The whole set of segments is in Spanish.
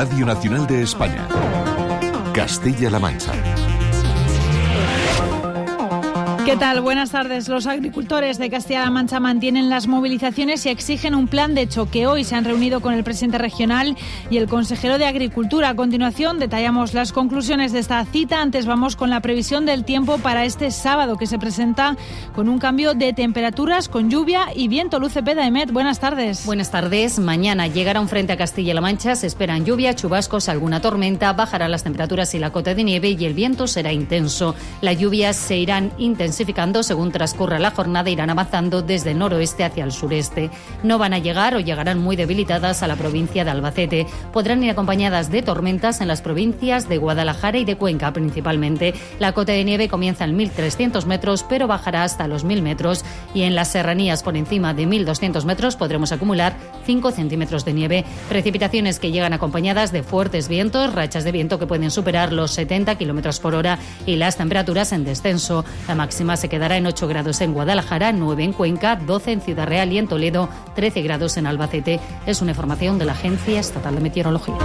Radio Nacional de España. Castilla-La Mancha. ¿Qué tal? Buenas tardes. Los agricultores de Castilla-La Mancha mantienen las movilizaciones y exigen un plan de choque. Hoy se han reunido con el presidente regional y el consejero de Agricultura. A continuación detallamos las conclusiones de esta cita. Antes vamos con la previsión del tiempo para este sábado que se presenta con un cambio de temperaturas, con lluvia y viento. Luce Peda Emet, buenas tardes. Buenas tardes. Mañana llegará un frente a Castilla-La Mancha. Se esperan lluvia, chubascos, alguna tormenta. Bajarán las temperaturas y la cota de nieve y el viento será intenso. Las lluvias se irán intensificando según transcurra la jornada, irán avanzando desde el noroeste hacia el sureste. No van a llegar o llegarán muy debilitadas a la provincia de Albacete. Podrán ir acompañadas de tormentas en las provincias de Guadalajara y de Cuenca principalmente. La cota de nieve comienza en 1.300 metros, pero bajará hasta los 1.000 metros. Y en las serranías por encima de 1.200 metros podremos acumular 5 centímetros de nieve. Precipitaciones que llegan acompañadas de fuertes vientos, rachas de viento que pueden superar los 70 kilómetros por hora y las temperaturas en descenso. La máxima se quedará en 8 grados en Guadalajara, 9 en Cuenca, 12 en Ciudad Real y en Toledo, 13 grados en Albacete. Es una información de la Agencia Estatal de Meteorología.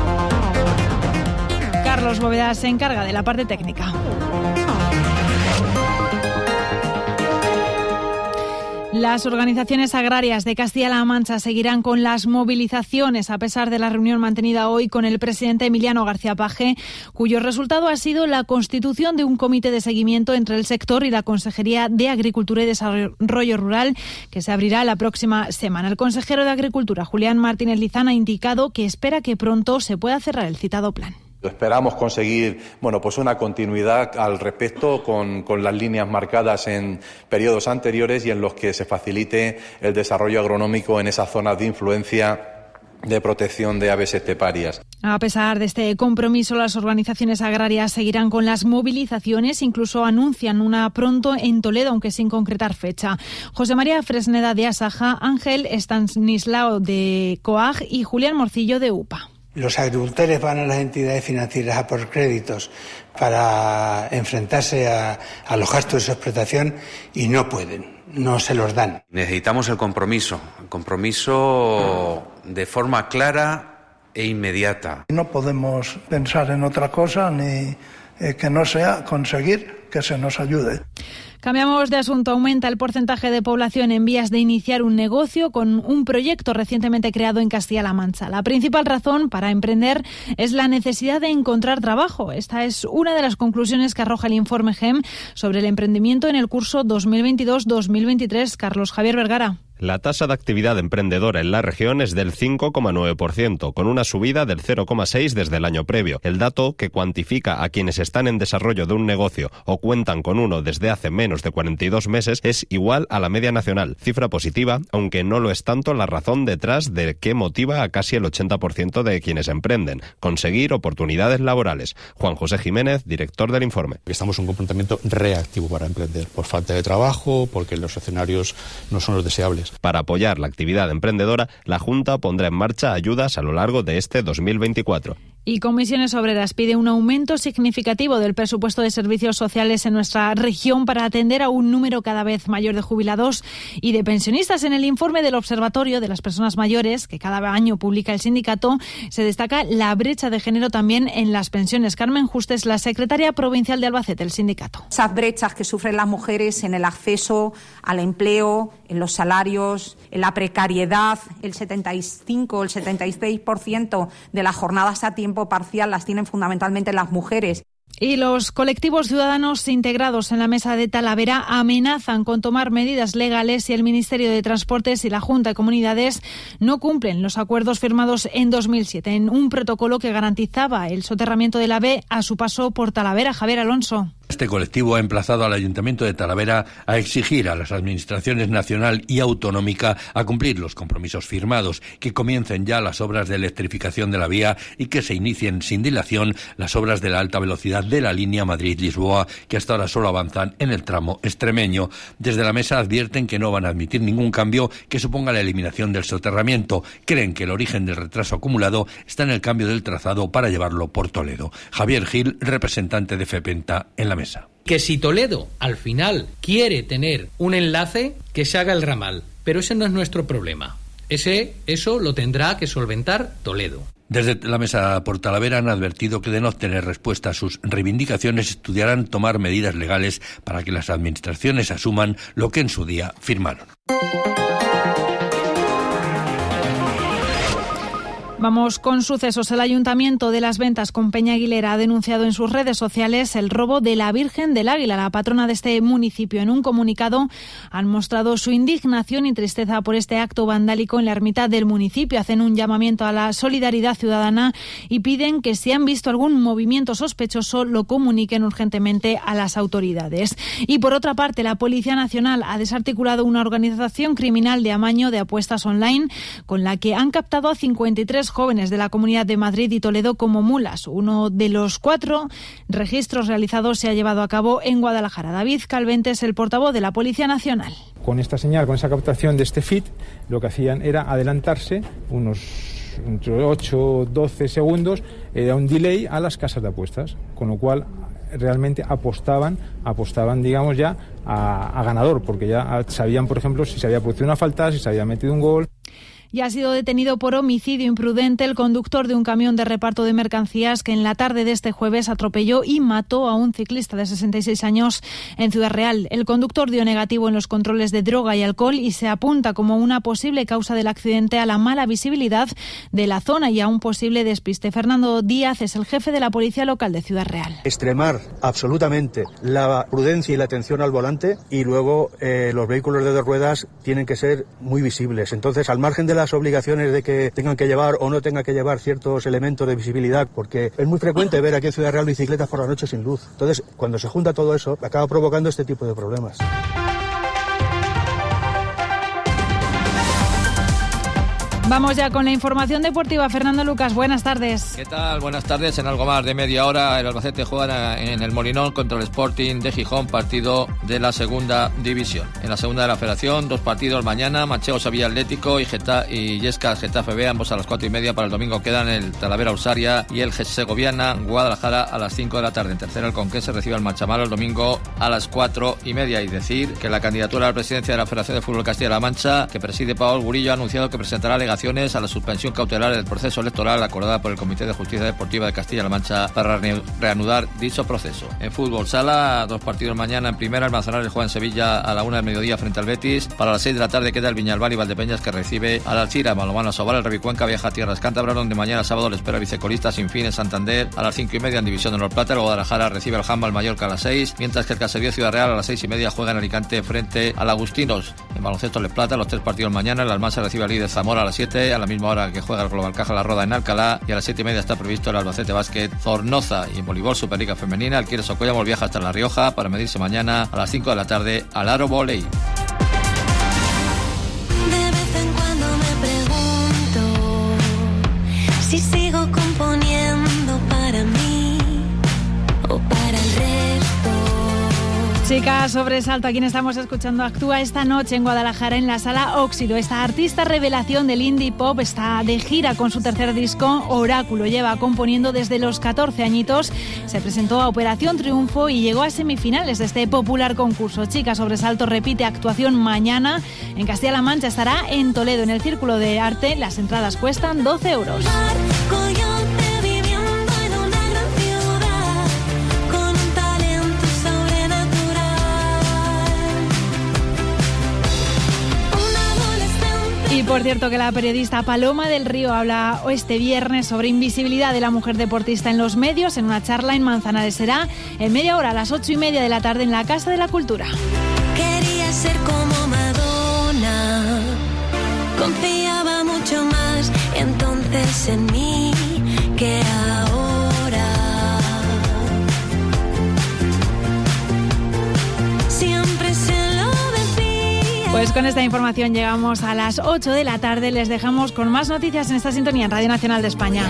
Carlos Bóveda se encarga de la parte técnica. Las organizaciones agrarias de Castilla-La Mancha seguirán con las movilizaciones a pesar de la reunión mantenida hoy con el presidente Emiliano García Paje, cuyo resultado ha sido la constitución de un comité de seguimiento entre el sector y la Consejería de Agricultura y Desarrollo Rural que se abrirá la próxima semana. El consejero de Agricultura, Julián Martínez Lizán, ha indicado que espera que pronto se pueda cerrar el citado plan. Esperamos conseguir bueno, pues una continuidad al respecto con, con, las líneas marcadas en periodos anteriores y en los que se facilite el desarrollo agronómico en esas zonas de influencia de protección de aves esteparias. A pesar de este compromiso, las organizaciones agrarias seguirán con las movilizaciones, incluso anuncian una pronto en Toledo, aunque sin concretar fecha. José María Fresneda de Asaja, Ángel Stanislao de COAG y Julián Morcillo de UPA. Los agricultores van a las entidades financieras a por créditos para enfrentarse a, a los gastos de su explotación y no pueden, no se los dan. Necesitamos el compromiso, el compromiso de forma clara e inmediata. No podemos pensar en otra cosa ni eh, que no sea conseguir que se nos ayude. Cambiamos de asunto. Aumenta el porcentaje de población en vías de iniciar un negocio con un proyecto recientemente creado en Castilla-La Mancha. La principal razón para emprender es la necesidad de encontrar trabajo. Esta es una de las conclusiones que arroja el informe GEM sobre el emprendimiento en el curso 2022-2023. Carlos Javier Vergara. La tasa de actividad emprendedora en la región es del 5,9%, con una subida del 0,6% desde el año previo. El dato, que cuantifica a quienes están en desarrollo de un negocio o cuentan con uno desde hace menos de 42 meses, es igual a la media nacional. Cifra positiva, aunque no lo es tanto la razón detrás de qué motiva a casi el 80% de quienes emprenden, conseguir oportunidades laborales. Juan José Jiménez, director del informe. Estamos en un comportamiento reactivo para emprender, por falta de trabajo, porque los escenarios no son los deseables. Para apoyar la actividad emprendedora, la Junta pondrá en marcha ayudas a lo largo de este 2024. Y Comisiones Obreras pide un aumento significativo del presupuesto de servicios sociales en nuestra región para atender a un número cada vez mayor de jubilados y de pensionistas. En el informe del Observatorio de las Personas Mayores, que cada año publica el sindicato, se destaca la brecha de género también en las pensiones. Carmen Justes, la secretaria provincial de Albacete, el sindicato. Esas brechas que sufren las mujeres en el acceso al empleo, en los salarios, en la precariedad, el 75 o el 76% de las jornadas a tiempo parcial las tienen fundamentalmente las mujeres. Y los colectivos ciudadanos integrados en la mesa de Talavera amenazan con tomar medidas legales si el Ministerio de Transportes y la Junta de Comunidades no cumplen los acuerdos firmados en 2007 en un protocolo que garantizaba el soterramiento del AVE a su paso por Talavera. Javier Alonso. Este colectivo ha emplazado al Ayuntamiento de Talavera a exigir a las administraciones nacional y autonómica a cumplir los compromisos firmados, que comiencen ya las obras de electrificación de la vía y que se inicien sin dilación las obras de la alta velocidad de la línea Madrid-Lisboa, que hasta ahora solo avanzan en el tramo extremeño. Desde la mesa advierten que no van a admitir ningún cambio que suponga la eliminación del soterramiento. Creen que el origen del retraso acumulado está en el cambio del trazado para llevarlo por Toledo. Javier Gil, representante de FEPENTA en la mesa. Que si Toledo al final quiere tener un enlace, que se haga el ramal. Pero ese no es nuestro problema. Ese, eso lo tendrá que solventar Toledo. Desde la mesa por Talavera han advertido que de no obtener respuesta a sus reivindicaciones estudiarán tomar medidas legales para que las administraciones asuman lo que en su día firmaron. Vamos con sucesos. El Ayuntamiento de las Ventas con Peña Aguilera ha denunciado en sus redes sociales el robo de la Virgen del Águila, la patrona de este municipio. En un comunicado han mostrado su indignación y tristeza por este acto vandálico en la ermita del municipio. Hacen un llamamiento a la solidaridad ciudadana y piden que si han visto algún movimiento sospechoso lo comuniquen urgentemente a las autoridades. Y por otra parte, la Policía Nacional ha desarticulado una organización criminal de amaño de apuestas online con la que han captado a 53 jóvenes de la Comunidad de Madrid y Toledo como mulas. Uno de los cuatro registros realizados se ha llevado a cabo en Guadalajara. David Calvente es el portavoz de la Policía Nacional. Con esta señal, con esa captación de este FIT, lo que hacían era adelantarse unos entre 8 o 12 segundos, era un delay a las casas de apuestas, con lo cual realmente apostaban, apostaban digamos ya a, a ganador, porque ya sabían, por ejemplo, si se había producido una falta, si se había metido un gol y ha sido detenido por homicidio imprudente el conductor de un camión de reparto de mercancías que en la tarde de este jueves atropelló y mató a un ciclista de 66 años en Ciudad Real. El conductor dio negativo en los controles de droga y alcohol y se apunta como una posible causa del accidente a la mala visibilidad de la zona y a un posible despiste. Fernando Díaz es el jefe de la Policía Local de Ciudad Real. Extremar absolutamente la prudencia y la atención al volante y luego eh, los vehículos de dos ruedas tienen que ser muy visibles. Entonces, al margen de la obligaciones de que tengan que llevar o no tengan que llevar ciertos elementos de visibilidad, porque es muy frecuente ver aquí en Ciudad Real bicicletas por la noche sin luz. Entonces, cuando se junta todo eso, acaba provocando este tipo de problemas. Vamos ya con la información deportiva. Fernando Lucas, buenas tardes. ¿Qué tal? Buenas tardes. En algo más de media hora, el Albacete juega en el Molinón contra el Sporting de Gijón, partido de la segunda división. En la segunda de la federación, dos partidos mañana, Macheo Sevilla Atlético y, Geta y Yesca Getafe B, ambos a las cuatro y media. Para el domingo quedan el Talavera Usaria y el Segoviana Guadalajara a las cinco de la tarde. En tercera, el Conquense recibe al Machamalo el domingo a las cuatro y media. Y decir que la candidatura a la presidencia de la Federación de Fútbol Castilla-La Mancha, que preside Paul Gurillo, ha anunciado que presentará alegaciones a la suspensión cautelar del proceso electoral acordada por el Comité de Justicia Deportiva de Castilla-La Mancha para reanudar dicho proceso. En fútbol sala, dos partidos mañana. En primera, el Manzanares juega en Sevilla a la una del mediodía frente al Betis. Para las seis de la tarde queda el Viñalbal y Valdepeñas que recibe al Alcira. Malomano Sobal, el Revicuenca viaja a Tierras Cántabras donde mañana sábado le espera vicecolista sin fin en Santander a las cinco y media en División de Honor Plata. El Guadalajara recibe al Jamba al Mallorca a las seis, mientras que el Caserío Ciudad Real a las seis y media juega en Alicante frente al Agustinos. En baloncesto Les Plata, los tres partidos mañana. El Almansa recibe al líder Zamora a las siete, a la misma hora que juega el Global Caja La Roda en Alcalá y a las 7 y media está previsto el Albacete Básquet Zornoza y en voleibol Superliga Femenina el Quieres Socollamos viaja hasta La Rioja para medirse mañana a las 5 de la tarde al Aro Voley. si sigo componiendo para mí o para el Chicas, sobresalto a quien estamos escuchando actúa esta noche en Guadalajara en la sala Óxido. Esta artista revelación del indie pop está de gira con su tercer disco Oráculo. Lleva componiendo desde los 14 añitos. Se presentó a Operación Triunfo y llegó a semifinales de este popular concurso. Chicas, sobresalto repite actuación mañana en Castilla-La Mancha. Estará en Toledo en el Círculo de Arte. Las entradas cuestan 12 euros. Y por cierto que la periodista Paloma del Río habla este viernes sobre invisibilidad de la mujer deportista en los medios en una charla en Manzanares. Será en media hora a las ocho y media de la tarde en la Casa de la Cultura. Quería ser como Madonna, confiaba mucho más entonces en mí que ahora. Pues con esta información llegamos a las 8 de la tarde. Les dejamos con más noticias en esta sintonía en Radio Nacional de España.